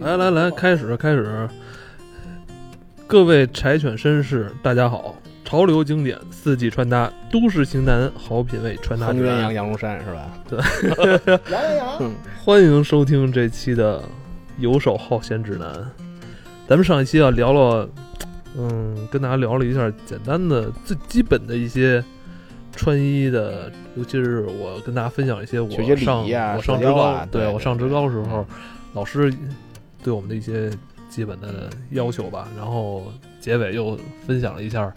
我来。来来来，开始开始。各位柴犬绅士，大家好！潮流经典，四季穿搭，都市型男，好品味穿搭指南。横鸳鸯，羊绒衫是吧？对，羊羊羊，欢迎收听这期的游手好闲指南。咱们上一期啊聊了，嗯，跟大家聊了一下简单的、最基本的一些穿衣的，尤其是我跟大家分享一些我上啊我上职高，对对我上职对高时候，老师对我们的一些基本的要求吧。然后结尾又分享了一下，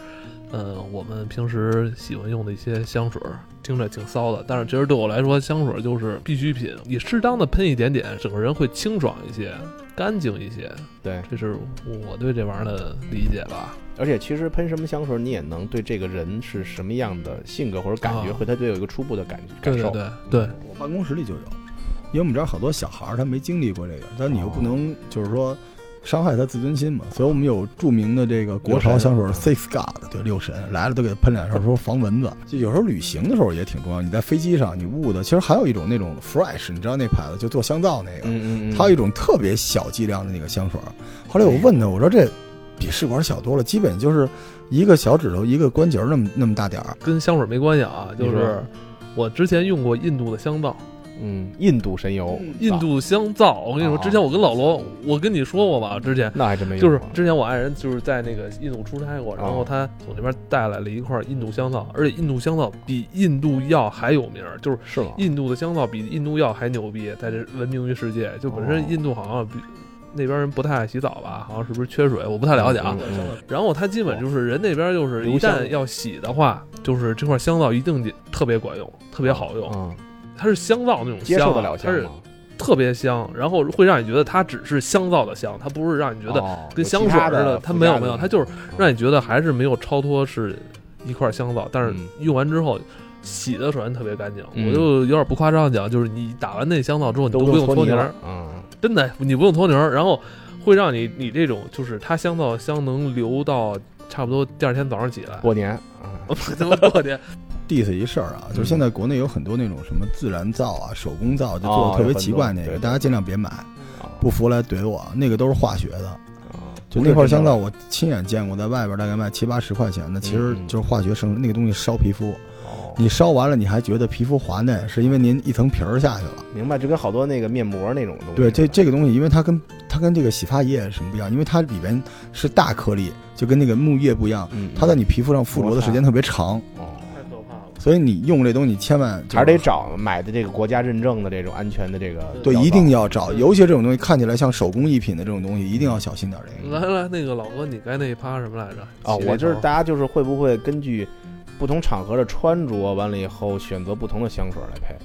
呃，我们平时喜欢用的一些香水儿，听着挺骚的，但是其实对我来说，香水儿就是必需品。你适当的喷一点点，整个人会清爽一些，干净一些。对，这是我对这玩意儿的理解吧。而且其实喷什么香水，你也能对这个人是什么样的性格或者感觉，啊会他对有一个初步的感感受。对对对对，我办公室里就有，因为我们这儿好多小孩儿他没经历过这个，但你又不能就是说伤害他自尊心嘛，所以我们有著名的这个国潮香水 Six God，对六神来了都给他喷两下，说防蚊子。就有时候旅行的时候也挺重要，你在飞机上你捂的，其实还有一种那种 Fresh，你知道那牌子就做香皂那个，嗯它有一种特别小剂量的那个香水儿。后来我问他，我说这比试管小多了，基本就是一个小指头一个关节儿那么那么大点儿。跟香水没关系啊，就是我之前用过印度的香皂，嗯，印度神油，印度香皂。我跟你说，啊之前我跟老罗，我跟你说过吧，之前。那还真没有就是之前我爱人就是在那个印度出差过，然后哦他从那边带来了一块印度香皂，而且印度香皂比印度药还有名儿，就是是吗？印度的香皂比印度药还牛逼，在这闻名于世界。就本身哦印度好像比那边人不太爱洗澡吧，好像是不是缺水？我不太了解啊。嗯嗯嗯然后他基本就是人那边就是一旦要洗的话，就是这块香皂一定得特别管用，特别好用。嗯，它是香皂那种接香啊，受得了它是？特别香，然后会让你觉得它只是香皂的香，它不是让你觉得哦跟香水似的。的它没有没有，它就是嗯让你觉得还是没有超脱是一块香皂，但是嗯用完之后。洗的首先特别干净，嗯我就有点不夸张地讲，就是你打完那香皂之后，你都都不用搓泥儿嗯，真的，你不用搓泥儿，然后会让你你这种就是它香皂香能留到差不多第二天早上起来。过年啊，我过年，diss 一事儿啊，就是现在国内有很多那种什么自然皂啊、手工皂，就做哦的特别奇怪那个，大家尽量别买，啊不服来怼我，那个都是化学的。啊就那块香皂，我亲眼见过，在外边大概卖七八十块钱的，其实就是化学生那个东西烧皮肤，哦，你烧完了你还觉得皮肤滑嫩，是因为您一层皮儿下去了。明白，就跟好多那个面膜那种东西。对，这这个东西，因为它跟它跟这个洗发液什么不一样？因为它里边是大颗粒，就跟那个木叶不一样，嗯，它在你皮肤上附着的时间特别长。所以你用这东西你千万就还是得找买的这个国家认证的这种安全的这个对，一定要找，尤其这种东西看起来像手工艺品的这种东西，一定要小心点儿这个。来来，那个老哥，你该那一趴什么来着？啊，我就是大家就是会不会根据不同场合的穿着，完了以后选择不同的香水来配？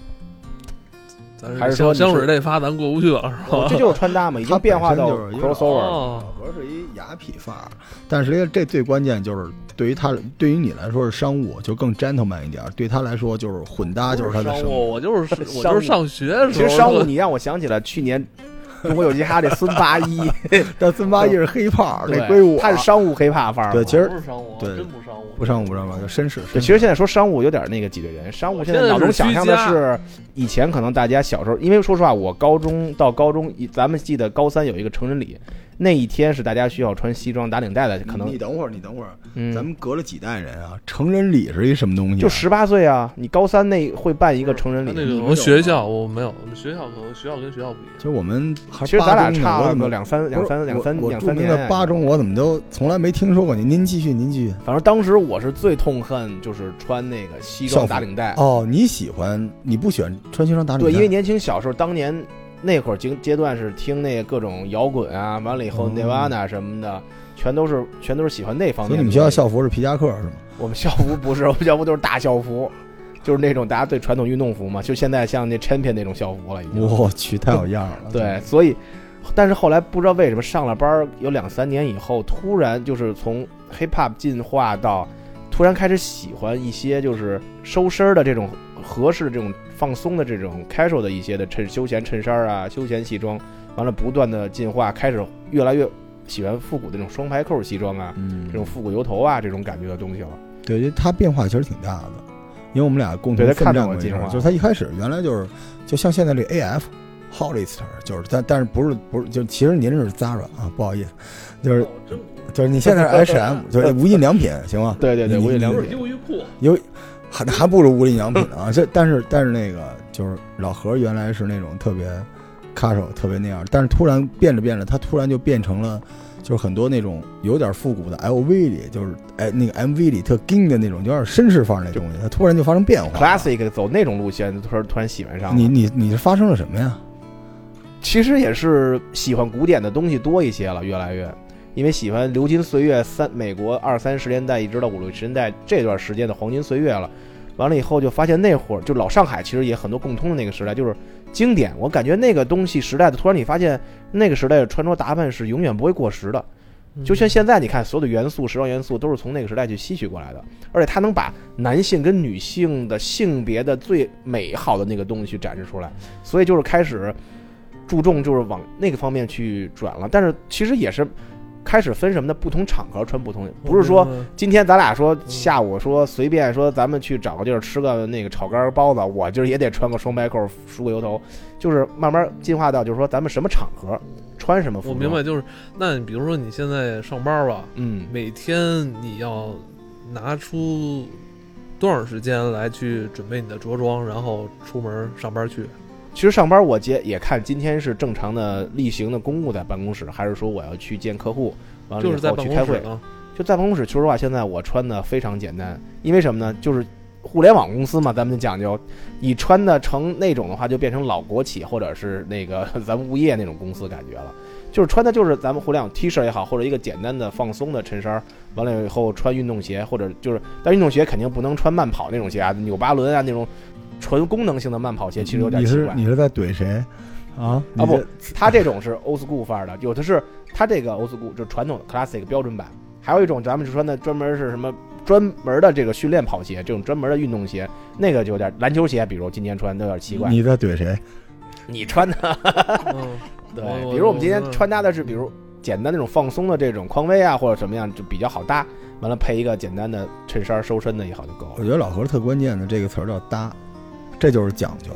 咱还是说香香水这发咱过不去了是吧？这就是穿搭嘛，已经变化到它本身就是有点 crossover 了。哦，老何是一雅痞范儿，但是这这最关键就是对于他，对于你来说是商务，就更 gentleman 一点；对他来说就是混搭，就是他的生活。商务，我就是我就是上学的时候，其实商务，你让我想起来去年中国有嘻哈这孙八一，但孙八一是黑炮，对那归我。他是商务黑怕范儿嘛。对其实不是商务，对真不商务，不商务不商务，就绅士。对，其实现在说商务有点那个挤兑人，商务现在脑中想象的是以前可能大家小时候，因为说实话，我高中到高中，咱们记得高三有一个成人礼，那一天是大家需要穿西装打领带的，可能你等会儿，你等会儿，嗯，咱们隔了几代人啊，成人礼是一什么东西啊？就十八岁啊，你高三那会办一个成人礼，那个我们学校我没有，我们学校可能学校跟学校不一样。其实我们还其实咱俩差了两三两三两三两三年的八中，我怎么都从来没听说过您？您继续，您继续。反正当时我是最痛恨就是穿那个西装打领带，哦，你喜欢？你不喜欢穿西装打领带？对，因为年轻小时候当年那会儿阶阶段是听那各种摇滚啊，完了以后哦 Nirvana 什么的，全都是全都是喜欢那方面。所以你们学校校服是皮夹克是吗？我们校服不是，我们校服都是大校服，就是那种大家对传统运动服嘛，就现在像那 Champion 那种校服了已经。我去，太有样了。对，所以，但是后来不知道为什么上了班儿有两三年以后，突然就是从 hip hop 进化到，突然开始喜欢一些就是收身儿的这种合适的这种放松的这种 casual 的一些的衬休闲衬衫儿啊、休闲西装，完了不断的进化，开始越来越喜欢复古的这种双排扣西装啊，嗯。这，种复古油头啊这种感觉的东西了。对，就它变化其实挺大的，因为我们俩共同对他看到奋战过一阵儿，我进化。就是它一开始原来就是就像现在这 AF，Hollister，就是但但是不是不是就其实您是 Zara 啊，不好意思，就是就是你现在是 H&M，就是无印良品行吗？对对对，无印良品。优衣库，有还还不如无印良品呢啊！这但是但是那个就是老何原来是那种特别卡手特别那样，但是突然变着变着，他突然就变成了就是很多那种有点复古的 LV 里，就是哎那个 MV 里特硬的那种，有点绅士范儿那东西，他突然就发生变化。classic 走那种路线，突然突然喜欢上了。你你你是发生了什么呀？其实也是喜欢古典的东西多一些了，越来越，因为喜欢流金岁月三美国二三十年代一直到五六十年代这段时间的黄金岁月了。完了以后就发现那会儿就老上海其实也很多共通的那个时代，就是经典。我感觉那个东西时代的，突然你发现那个时代的穿着打扮是永远不会过时的。就像现在你看，所有的元素、时装元素都是从那个时代去吸取过来的，而且它能把男性跟女性的性别的最美好的那个东西去展示出来，所以就是开始注重就是往那个方面去转了。但是其实也是开始分什么的？不同场合穿不同，不是说嗯今天咱俩说下午说随便说咱们去找个地儿吃个那个炒肝包子，我今儿也得穿个双白扣梳个油头，就是慢慢进化到就是说咱们什么场合穿什么服装。我明白，，就是那你比如说你现在上班吧，嗯，每天你要拿出多少时间来去准备你的着装，然后出门上班去？其实上班我接也看今天是正常的例行的公务在办公室，还是说我要去见客户，完了以后去开会。就在办公室，说实话，现在我穿的非常简单，因为什么呢？就是互联网公司嘛，咱们就讲究，你穿的成那种的话，就变成老国企或者是那个 咱们物业那种公司感觉了。就是穿的就是咱们互联网 T 恤也好，或者一个简单的放松的衬衫，完了以后穿运动鞋，或者就是，但运动鞋肯定不能穿慢跑那种鞋啊，纽巴伦啊那种纯功能性的慢跑鞋，其实有点你奇怪。是你是在怼谁啊？啊不这，它这种是 old school 范儿的，有的是他这个 old school 就是传统的 classic 标准版，还有一种咱们就说那专门是什么专门的这个训练跑鞋，这种专门的运动鞋，那个就有点篮球鞋，比如今天穿的有点奇怪。你在怼谁？你穿的嗯，对比如我们今天穿搭的是比如简单那种放松的这种匡威啊或者什么样就比较好搭，完了配一个简单的衬衫收身的也好就够了。我觉得老何特关键的这个词儿叫搭，这就是讲究，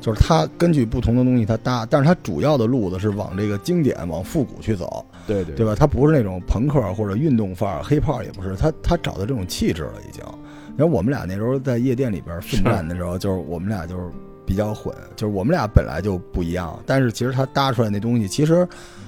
就是他根据不同的东西他搭，但是他主要的路子是往这个经典、往复古去走，对对对吧？他不是那种朋克或者运动范儿、黑炮也不是，他他找到这种气质了已经。然后我们俩那时候在夜店里边奋战 的时候，就是我们俩就是比较混，就是我们俩本来就不一样，但是其实他搭出来那东西其实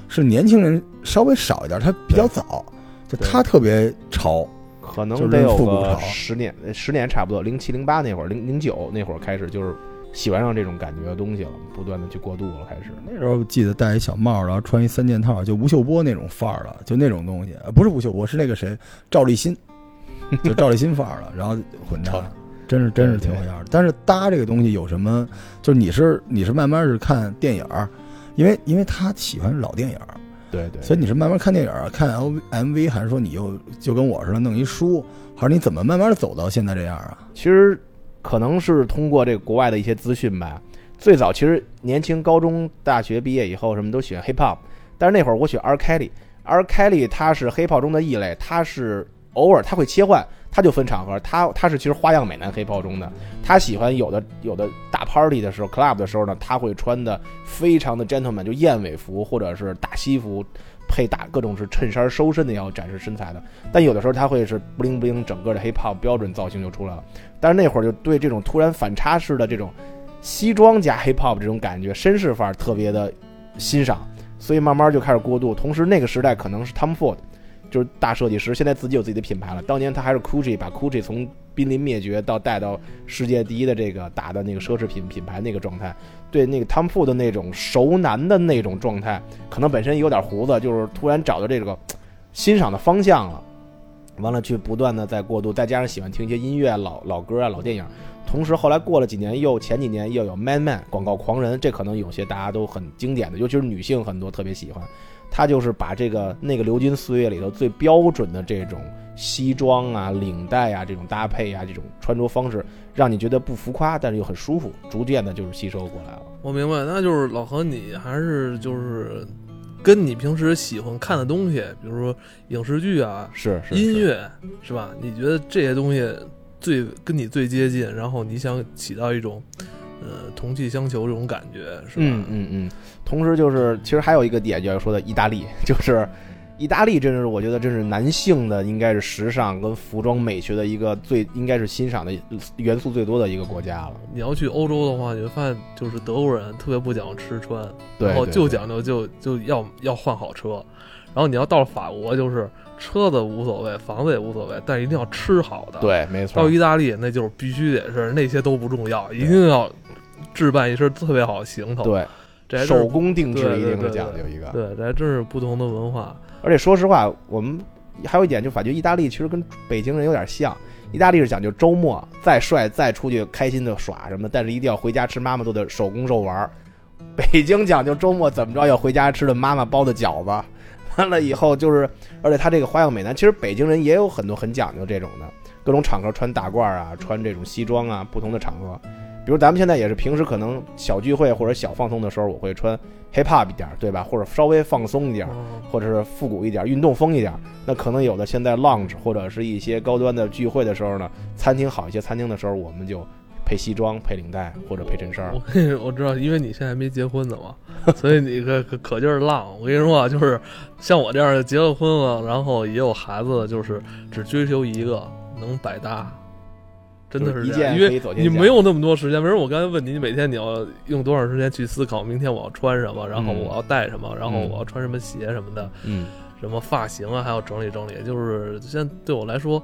是年轻人稍微少一点，他比较早，就对他特别潮。可能就是得有个十年，十年差不多，零七零八那会儿，零零九那会儿开始就是喜欢上这种感觉的东西了，不断的去过渡了，开始。那时候记得戴一小帽，然后穿一三件套，就吴秀波那种范儿了，就那种东西，呃不是吴秀波，是那个谁，赵立新，就赵立新范儿了，然后混搭，真是真是挺有样儿的。但是搭这个东西有什么？就是你是你是慢慢是看电影儿，因为因为他喜欢老电影儿，对对，所以你是慢慢看电影儿，看 L M V，还是说你又就跟我似的弄一书，还是你怎么慢慢走到现在这样啊？其实可能是通过这个国外的一些资讯吧。最早其实年轻高中、大学毕业以后，什么都喜欢 hip hop，但是那会儿我选 R Kelly，R Kelly 他是 hip hop 中的异类，他是偶尔他会切换，他就分场合，他他是其实花样美男 hip hop 中的，他喜欢有的有的大 party 的时候，club 的时候呢，他会穿的非常的 gentleman，就燕尾服或者是大西服。配打各种是衬衫收身的，要展示身材的。但有的时候他会是 bling bling，整个的 hip hop 标准造型就出来了。但是那会儿就对这种突然反差式的这种西装加 hip hop 这种感觉，绅士范儿特别的欣赏，所以慢慢就开始过渡。同时那个时代可能是 Tom Ford，就是大设计师，现在自己有自己的品牌了。当年他还是 Gucci，把 Gucci 从濒临灭绝到带到世界第一的这个打的那个奢侈品品牌那个状态。对那个 Tom Ford 的那种熟男的那种状态，可能本身有点胡子，就是突然找到这个欣赏的方向了。完了，去不断的在过渡，再加上喜欢听一些音乐、老老歌啊、老电影，同时后来过了几年，又前几年又有 Man Man 广告狂人，这可能有些大家都很经典的，尤其是女性很多特别喜欢。他就是把这个那个流金岁月里头最标准的这种西装啊、领带啊这种搭配啊、这种穿着方式，让你觉得不浮夸，但是又很舒服，逐渐的就是吸收过来了。我明白，那就是老何，你还是就是跟你平时喜欢看的东西，比如说影视剧啊、是是音乐，是吧？你觉得这些东西最跟你最接近，然后你想起到一种呃同气相求这种感觉，是吧？嗯嗯嗯。同时就是，其实还有一个点就要说的意大利，就是意大利，真是我觉得真是男性的应该是时尚跟服装美学的一个最应该是欣赏的元素最多的一个国家了。你要去欧洲的话，你会发现就是德国人特别不讲究吃穿，对，然后就讲究就就要要换好车，然后你要到了法国，就是车子无所谓，房子也无所谓，但一定要吃好的。，对，没错到。意大利那就是必须得是那些都不重要，一定要置办一身特别好的行头。，对，这手工定制一定是讲究一个。对，这还真是不同的文化。而且说实话，我们还有一点就感觉意大利其实跟北京人有点像。意大利是讲究周末再帅再出去开心的耍什么，但是一定要回家吃妈妈做的手工肉丸儿。北京讲究周末怎么着要回家吃的妈妈包的饺子，完了以后就是，而且他这个花样美男，其实北京人也有很多很讲究这种的，各种场合穿大褂啊，穿这种西装啊，不同的场合。比如咱们现在也是平时可能小聚会或者小放松的时候，我会穿 hip hop 一点儿，对吧？或者稍微放松一点或者是复古一点、运动风一点。那可能有的现在 lounge 或者是一些高端的聚会的时候呢，餐厅好一些餐厅的时候，我们就配西装、配领带或者配衬衫我。跟你我知道，因为你现在还没结婚呢嘛，所以你可可可劲儿浪。我跟你说啊，就是像我这样的结了婚了，然后也有孩子的，就是只追求一个能百搭，真的是一这样，件因为你没有那么多时间。比如我刚才问你，你每天你要用多长时间去思考明天我要穿什么，然后嗯我要带什么，然后嗯我要穿什么鞋什么的，嗯，什么发型啊，还要整理整理。就是现在对我来说，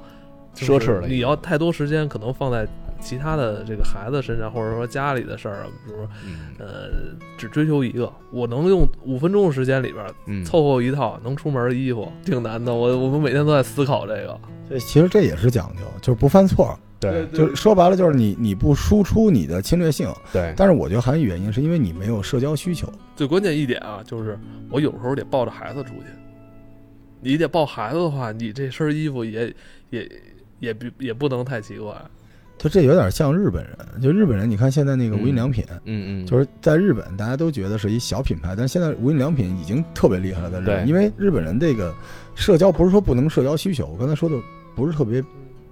奢侈了你要太多时间，可能放在其他的这个孩子身上，或者说家里的事儿啊，比如说嗯呃，只追求一个，我能用五分钟的时间里边嗯，凑合一套能出门的衣服，挺难的。我我们每天都在思考这个。这其实这也是讲究，就是不犯错。对就是说白了，就是你你不输出你的侵略性，对，但是我觉得还有一原因是因为你没有社交需求。最关键一点啊，就是我有时候得抱着孩子出去。你得抱孩子的话，你这身衣服也也也不也不能太奇怪。就这有点像日本人，就日本人，你看现在那个无印良品，嗯嗯，就是在日本大家都觉得是一小品牌，但是现在无印良品已经特别厉害了，在日本，因为日本人这个社交不是说不能社交需求，我刚才说的不是特别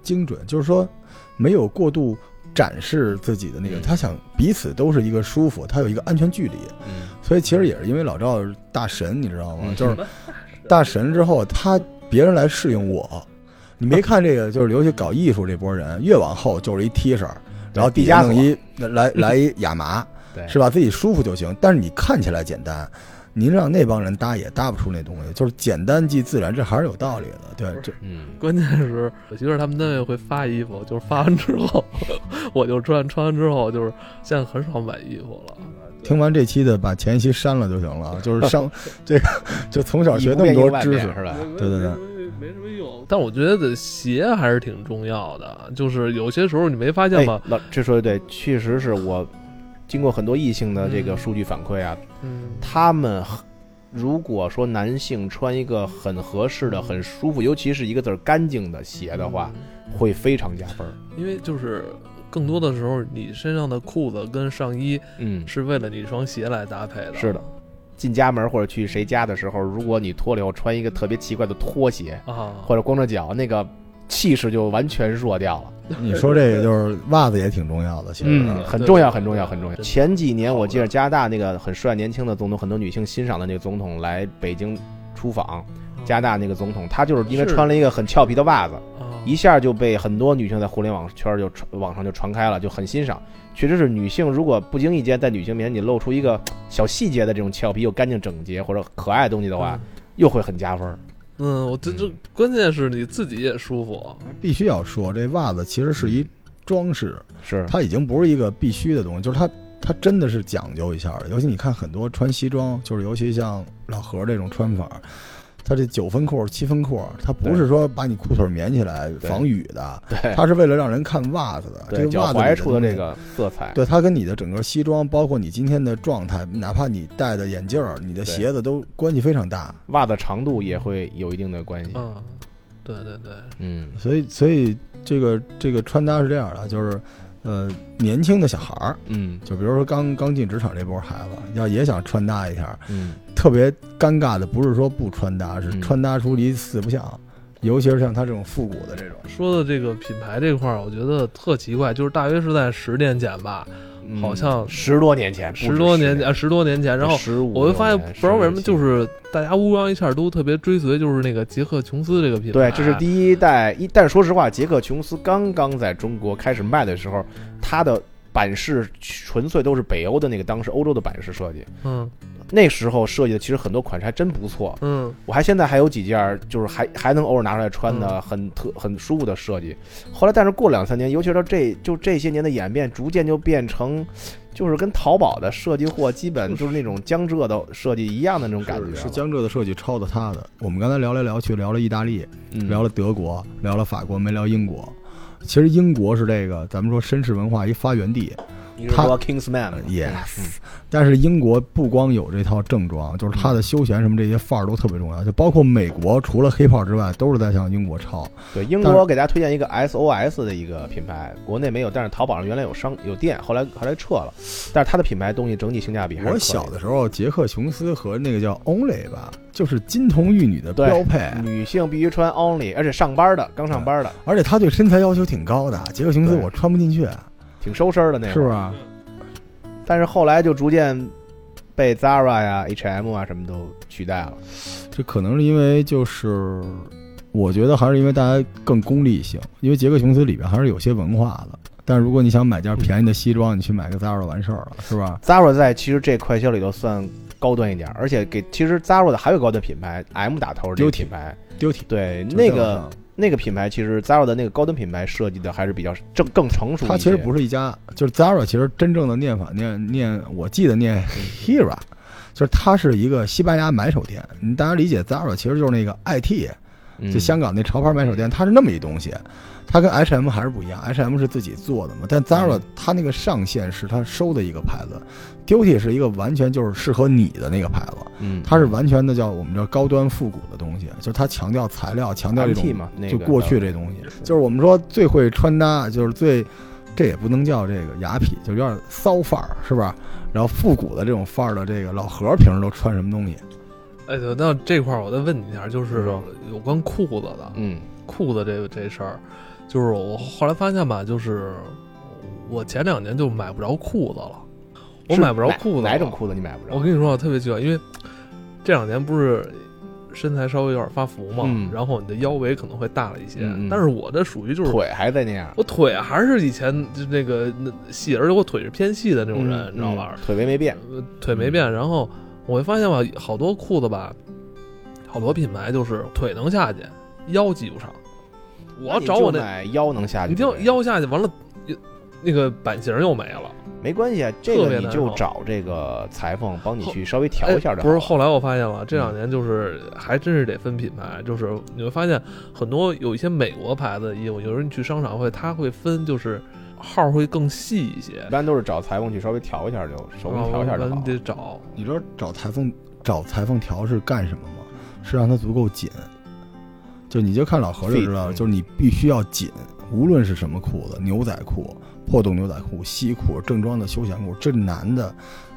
精准，就是说没有过度展示自己的那个，嗯他想彼此都是一个舒服，他有一个安全距离，嗯所以其实也是因为老赵大神，你知道吗？嗯就是大神之后，他别人来适应我。你没看这个，就是尤其搞艺术这波人，越往后就是一 T 恤，然后底下弄一来 来一亚麻，是吧？自己舒服就行。但是你看起来简单，您让那帮人搭也搭不出那东西，就是简单即自然，这还是有道理的。对，这嗯关键是我媳妇他们单位会发衣服，就是发完之后 我就穿，穿完之后就是现在很少买衣服了。听完这期的，把前一期删了就行了。就是上这个，就从小学那么多知识，是吧？对对对没什么用。但我觉得鞋还是挺重要的，就是有些时候你没发现哎吗？，老这说的对，确实是我经过很多异性的这个数据反馈啊，嗯，他们如果说男性穿一个很合适的、很舒服，尤其是一个字儿干净的鞋的话，会非常加分儿。因为就是更多的时候，你身上的裤子跟上衣嗯，是为了你这双鞋来搭配的。是的。进家门或者去谁家的时候，如果你脱了以后穿一个特别奇怪的拖鞋，啊，或者光着脚，那个气势就完全弱掉了。你说这个就是袜子也挺重要的，其实。嗯，很重要，很重要，很重要。前几年我记得加拿大那个很帅年轻的总统，很多女性欣赏的那个总统来北京出访，加拿大那个总统，他就是因为穿了一个很俏皮的袜子，啊一下就被很多女性在互联网圈就传网上就传开了，就很欣赏。确实是女性如果不经意间在女性面前你露出一个小细节的这种俏皮又干净整洁或者可爱的东西的话，又会很加分儿。嗯，我这这关键是你自己也舒服。必须要说，这袜子其实是一装饰，是，它已经不是一个必须的东西，就是它它真的是讲究一下的。尤其你看很多穿西装，就是尤其像老何这种穿法，它这九分裤、七分裤，它不是说把你裤腿棉起来防雨的，对它是为了让人看袜子的。这个袜子踝处的这个色彩，对它跟你的整个西装，包括你今天的状态，哪怕你戴的眼镜儿、你的鞋子都关系非常大。袜子长度也会有一定的关系。嗯，对对对，嗯所以，所以这个这个穿搭是这样的，就是呃，年轻的小孩儿，嗯。就比如说刚刚进职场这波孩子，要也想穿搭一下，嗯，特别尴尬的不是说不穿搭，是嗯。穿搭出离四不像，尤其是像他这种复古的这种。说的这个品牌这块儿，我觉得特奇怪，就是大约是在十年前吧，嗯好像十多年前，十多年前，啊十多年前，然后我就发现不知道为什么，就是大家乌泱一下都特别追随，就是那个杰克琼斯这个品牌。对，这是第一代一，但是说实话，杰克琼斯刚刚在中国开始卖的时候，它的版式纯粹都是北欧的那个当时欧洲的版式设计，嗯那时候设计的其实很多款式还真不错。嗯我还现在还有几件，就是还还能偶尔拿出来穿的，嗯很特很舒服的设计。后来，但是过两三年，尤其是到这就这些年的演变，逐渐就变成，就是跟淘宝的设计货基本就是那种江浙的设计一样的那种感觉。是是江浙的设计抄的他的。我们刚才聊来聊去，聊了意大利，嗯聊了德国，聊了法国，没聊英国。其实英国是这个咱们说绅士文化一发源地你是说 Kingsman 吗，yes。但是英国不光有这套正装，就是它的休闲什么这些范儿都特别重要，就包括美国，除了黑炮之外，都是在向英国抄。对，英国给大家推荐一个 SOS 的一个品牌，国内没有，但是淘宝上原来有商有店，后来后来撤了，但是它的品牌东西整体性价比还是我小的时候，杰克琼斯和那个叫 Only 吧，就是金童玉女的标配。女性必须穿 Only，而且上班的刚上班的，而且他对身材要求挺高的，杰克琼斯我穿不进去，挺收身的那会儿是不是？但是后来就逐渐被 Zara 呀、H&M 啊什么都取代了。这可能是因为就是，我觉得还是因为大家更功利性，因为杰克琼斯里边还是有些文化的。但如果你想买件便宜的西装，你去买个 Zara 完事儿了，是吧？Zara 在其实这快销里头算高端一点，而且给其实 Zara 的还有高端品牌 M 打头这个 Duty 品牌，Duty 对那个那个品牌，其实 Zara 的那个高端品牌设计的还是比较正更成熟。它其实不是一家，就是 Zara，其实真正的念法念念，我记得念 Hera，就是它是一个西班牙买手店。你大家理解 Zara 其实就是那个 IT，嗯就香港那潮牌买手店，它是那么一东西。它跟 H&M 还是不一样，H&M 是自己做的嘛，但 Zara 嗯。它那个上线是它收的一个牌子，Duty 是一个完全就是适合你的那个牌子，嗯，它是完全的叫我们叫高端复古的东西，就是它强调材料，强调这种嘛，就过去这东西，就是我们说最会穿搭，就是最，这也不能叫这个雅痞，就有点骚范儿，是吧？然后复古的这种范儿的这个老何平时都穿什么东西？哎，对，那这块儿我再问你一下，就是说。有关裤子的，嗯。裤子这个这事儿，就是我后来发现吧，就是我前两年就买不着裤子了，我买不着裤子，哪种？裤子你买不着？我跟你说，我特别奇怪，因为这两年不是身材稍微有点发福嘛，嗯然后你的腰围可能会大了一些，但是我的属于就是腿还在那样，我腿还是以前就那个那细，而且我腿是偏细的那种人，嗯你知道吧？嗯腿围没变，呃腿没变，然后我会发现吧，好多裤子吧，好多品牌就是腿能下去，腰系不上。我要找我那，腰能下去，你听腰下去完了，那个版型又没了。没关系，啊，这个你就找这个裁缝帮你去稍微调哎一下就好了。不是，后来我发现了，这两年就是还真是得分品牌，就是你会发现很多有一些美国牌子的衣服，有人去商场会，他会分就是号会更细一些一，般都是找裁缝去稍微调一下就手工调一下就好你。得找。你知道找裁缝找裁缝调是干什么吗？是让它足够紧。就你就看老何就知道了就是你必须要紧，无论是什么裤子，牛仔裤、破洞牛仔裤、西裤、正装的休闲裤，这男的，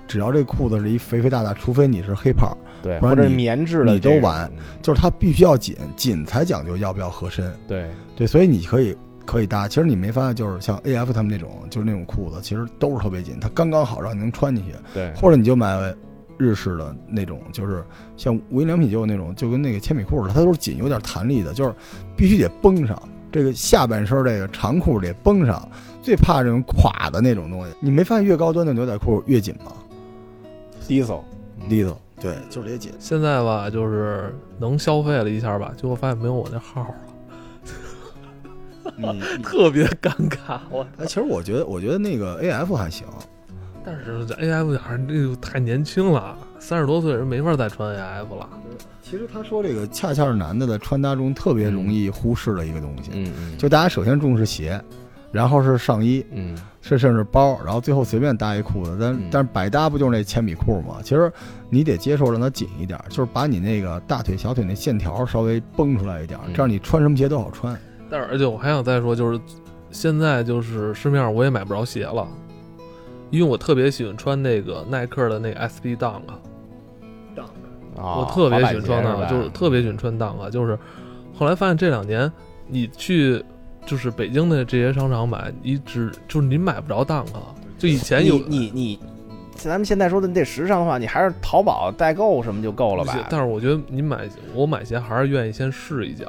只要这裤子是一肥肥大大，除非你是黑胖，对，或者是不然你棉质的你都完就是它必须要紧，紧才讲究要不要合身。对，对，所以你可以可以搭。其实你没发现，就是像 A F 他们那种，就是那种裤子，其实都是特别紧，它刚刚好让你能穿进去。对，或者你就买日式的那种，就是像无印良品就有那种，就跟那个铅笔裤似的，它都是紧，有点弹力的，就是必须得绷上。这个下半身这个长裤得绷上，最怕这种垮的那种东西。你没发现越高端的牛仔裤越紧吗？diesel，利索，对，就是得紧。现在吧，就是能消费了一下吧，结果发现没有我那号了，特别尴尬。我哎，其实我觉得，我觉得那个 A F 还行，但是这 A F 还是这个太年轻了，三十多岁人没法再穿 A F 了。其实他说这个恰恰是男的在穿搭中特别容易忽视的一个东西。嗯嗯，就大家首先重视鞋，然后是上衣，嗯是甚至包，然后最后随便搭一裤子，但、嗯但是百搭不就是那铅笔裤吗？其实你得接受让它紧一点，就是把你那个大腿、小腿那线条稍微绷出来一点，嗯这样你穿什么鞋都好穿。但是而且我还想再说，就是现在就是市面上我也买不着鞋了，因为我特别喜欢穿那个耐克的那个 SB Dunk，啊，我特别喜欢穿那个，就是特别喜欢穿 Dunk，就是后来发现这两年你去就是北京的这些商场买，你只就是你买不着 Dunk，就以前有你你你，咱们现在说的你得时尚的话，你还是淘宝代购什么就够了吧？但是我觉得你买我买鞋还是愿意先试一脚，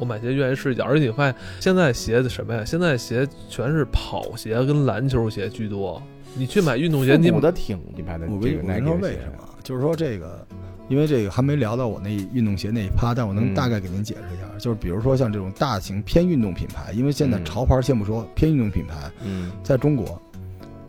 我买鞋愿意试一脚，而且你发现现在鞋子什么呀？现在鞋全是跑鞋跟篮球鞋居多。你去买运动鞋，你补的挺品牌的。我跟你说为什么？就是说这个，因为这个还没聊到我那运动鞋那一趴，但我能大概给您解释一下。就是比如说像这种大型偏运动品牌，因为现在潮牌先不说，偏运动品牌，嗯，在中国，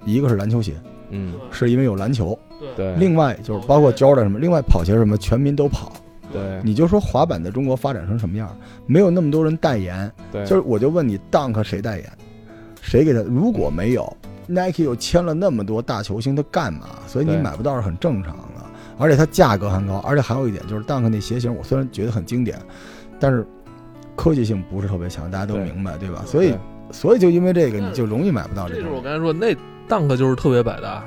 一个是篮球鞋，嗯，是因为有篮球，对，另外就是包括 Jordan 什么，另外跑鞋什么，全民都跑，对。你就说滑板在中国发展成什么样？没有那么多人代言，对，就是我就问你，Dunk 谁代言？谁给他？如果没有。Nike 又签了那么多大球星，他干嘛？所以你买不到是很正常的。而且它价格还高，而且还有一点就是 Dunk 那鞋型，我虽然觉得很经典，但是科技性不是特别强，大家都明白，对吧？所以，所以就因为这个，你就容易买不到。这就是我刚才说，那 Dunk 就是特别百搭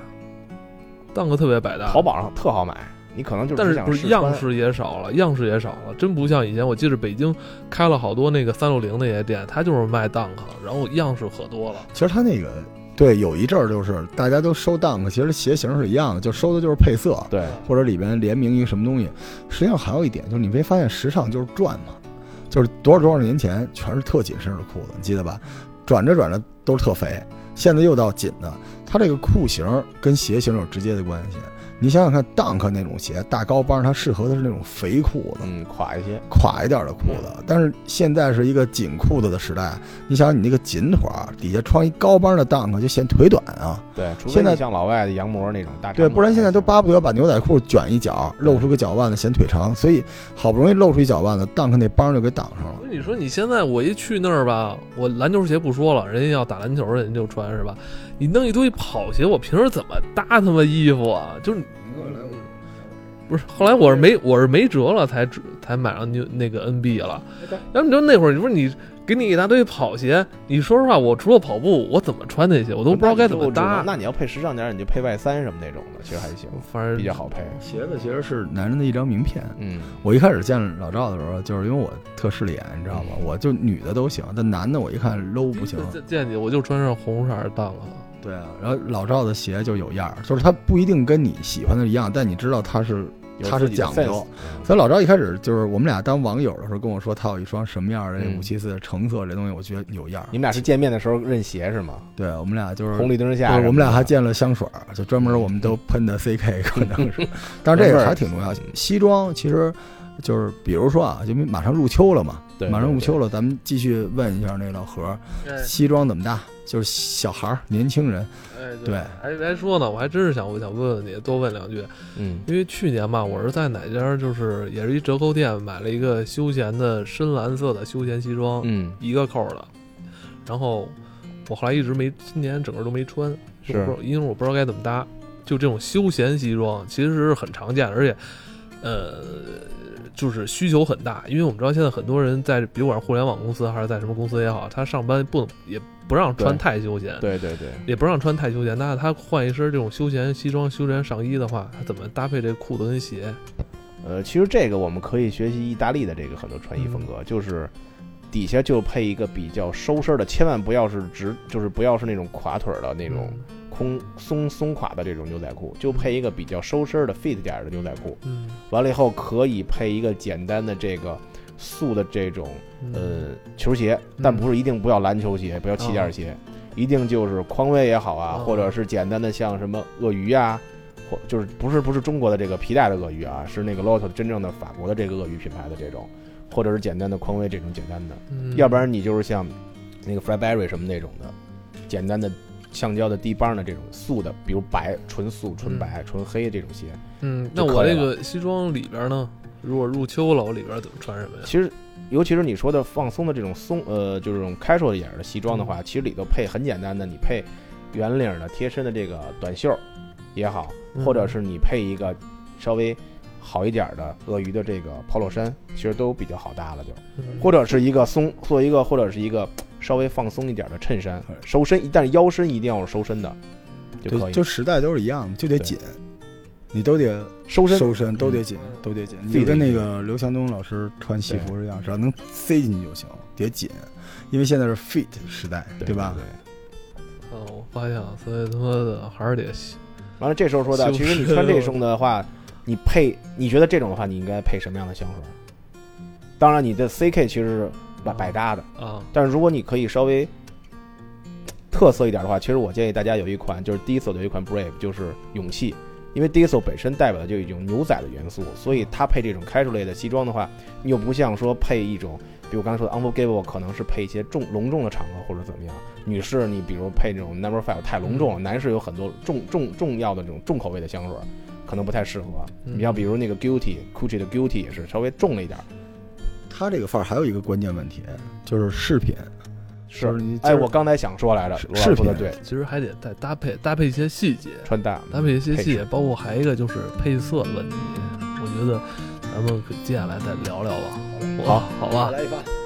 ，Dunk 特别百搭，淘宝上特好买。你可能就但是不是样式也少了，样式也少了，真不像以前。我记得北京开了好多那个三六零那些店，它就是卖 Dunk，然后样式可多了。其实它那个。对，有一阵儿就是大家都收 Dunk，其实鞋型是一样的，就收的就是配色，对，或者里边联名一个什么东西。实际上还有一点，就是你没发现时尚就是转吗？就是多少多少年前全是特紧身的裤子，你记得吧？转着转着都是特肥，现在又到紧的。它这个裤型跟鞋型有直接的关系。你想想看，Dunk 那种鞋，大高帮，它适合的是那种肥裤子，嗯，垮一些，垮一点的裤子。但是现在是一个紧裤子的时代，你想你那个紧腿底下穿一高帮的 Dunk 就显腿短啊。对，现在像老外的羊膜那种大，对，不然现在都巴不得把牛仔裤卷一角，露出个脚腕子显腿长。所以好不容易露出一脚腕子，Dunk 那帮就给挡上了。你说你现在我一去那儿吧，我篮球鞋不说了，人家要打篮球，人家就穿是吧？你弄一堆跑鞋，我平时怎么搭他妈衣服啊？就是，不是后来我是没我是没辙了才才买上就那个 NB 了。要不就那会儿，你说你。给你一大堆跑鞋，你说实话，我除了跑步，我怎么穿那些？我都不知道该怎么搭。那你要配时尚点，你就配外三什么那种的，其实还 行，反正比较好配。鞋子其实是男人的一张名片。嗯，我一开始见老赵的时候，就是因为我特势利眼，你知道吗？我就女的都行，但男的我一看 low 不行。见你我就穿上红色当了。对啊，然后老赵的鞋就有样儿，就是他不一定跟你喜欢的一样，但你知道他是。他是讲究，所以老赵一开始就是我们俩当网友的时候跟我说他有一双什么样的五七四的橙色这东西，我觉得有样儿你们俩是见面的时候认鞋是吗？对，我们俩就是红绿灯下，我们俩还见了香水，就专门我们都喷的 CK 可能是，但是这个还挺重要。西装其实就是比如说啊，就马上入秋了嘛，马上入秋了，咱们继续问一下那老何，西装怎么搭？就是小孩儿、年轻人，哎，对，还还说呢，我还真是想，我想问问你，多问两句，嗯，因为去年嘛，我是在哪家，就是也是一折扣店买了一个休闲的深蓝色的休闲西装，嗯，一个扣的，然后我后来一直没，今年整个都没穿，是，因为我不知道该怎么搭，就这种休闲西装其实是很常见，而且，呃，就是需求很大，因为我们知道现在很多人在，比如管是互联网公司还是在什么公司也好，他上班不能也。不让穿太休闲，对对对，也不让穿太休闲。那他换一身这种休闲西装、休闲上衣的话，他怎么搭配这裤子跟鞋？呃，其实这个我们可以学习意大利的这个很多穿衣风格，就是底下就配一个比较收身的，千万不要是直，就是不要是那种垮腿的那种空松松垮的这种牛仔裤，就配一个比较收身的 fit 点的牛仔裤。嗯，完了以后可以配一个简单的这个。素的这种呃球鞋，但不是一定不要篮球鞋，不要气垫鞋，一定就是匡威也好啊，或者是简单的像什么鳄鱼啊，或就是不是不是中国的这个皮带的鳄鱼啊，是那个 Lotto 真正的法国的这个鳄鱼品牌的这种，或者是简单的匡威这种简单的，要不然你就是像那个 Flyberry 什么那种的，简单的橡胶的低帮的这种素的，比如白纯素、纯白、纯黑这种鞋。嗯，那我这个西装里边呢？如果入秋了，我里边怎么穿什么呀？其实，尤其是你说的放松的这种松，呃，就是这种 casual 一点的西装的话，其实里头配很简单的，你配圆领的贴身的这个短袖也好，或者是你配一个稍微好一点的鳄鱼的这个 polo 衫，其实都比较好搭了，就或者是一个松做一个，或者是一个稍微放松一点的衬衫，收身，但是腰身一定要是收身的就可以。就时代都是一样的，就得紧。你都得收身，收身都得紧，都得紧。你跟那个刘强东老师穿西服一样，只要能塞进去就行，得紧。因为现在是 fit 时代，对吧？嗯，我发现了，所以他妈的还是得完了，这时候说的，其实你穿这种的话，你配，你觉得这种的话，你应该配什么样的香水？当然，你的 CK 其实是百百搭的，啊，但是如果你可以稍微特色一点的话，其实我建议大家有一款，就是 Diesel 的一款 Brave，就是勇气，因为 Diesel 本身代表的就一种牛仔的元素，所以它配这种开 a 类的西装的话，你又不像说配一种，比如我刚才说的 Unforgivable，可能是配一些重隆重的场合或者怎么样。女士，你比如配这种 Number Five 太隆重了，男士有很多重重重要的这种重口味的香水，可能不太适合。嗯。你要比如那个 Guilty Gucci 的 Guilty 也是稍微重了一点儿，它这个范儿还有一个关键问题，就是饰品。是就是你哎，我刚才想说来着，是罗老师说的是对，其实还得再搭配搭配一些细节，穿搭搭配一些细节，包括还有一个就是配色的问题。我觉得咱们可接下来再聊聊吧，好好吧？来一发。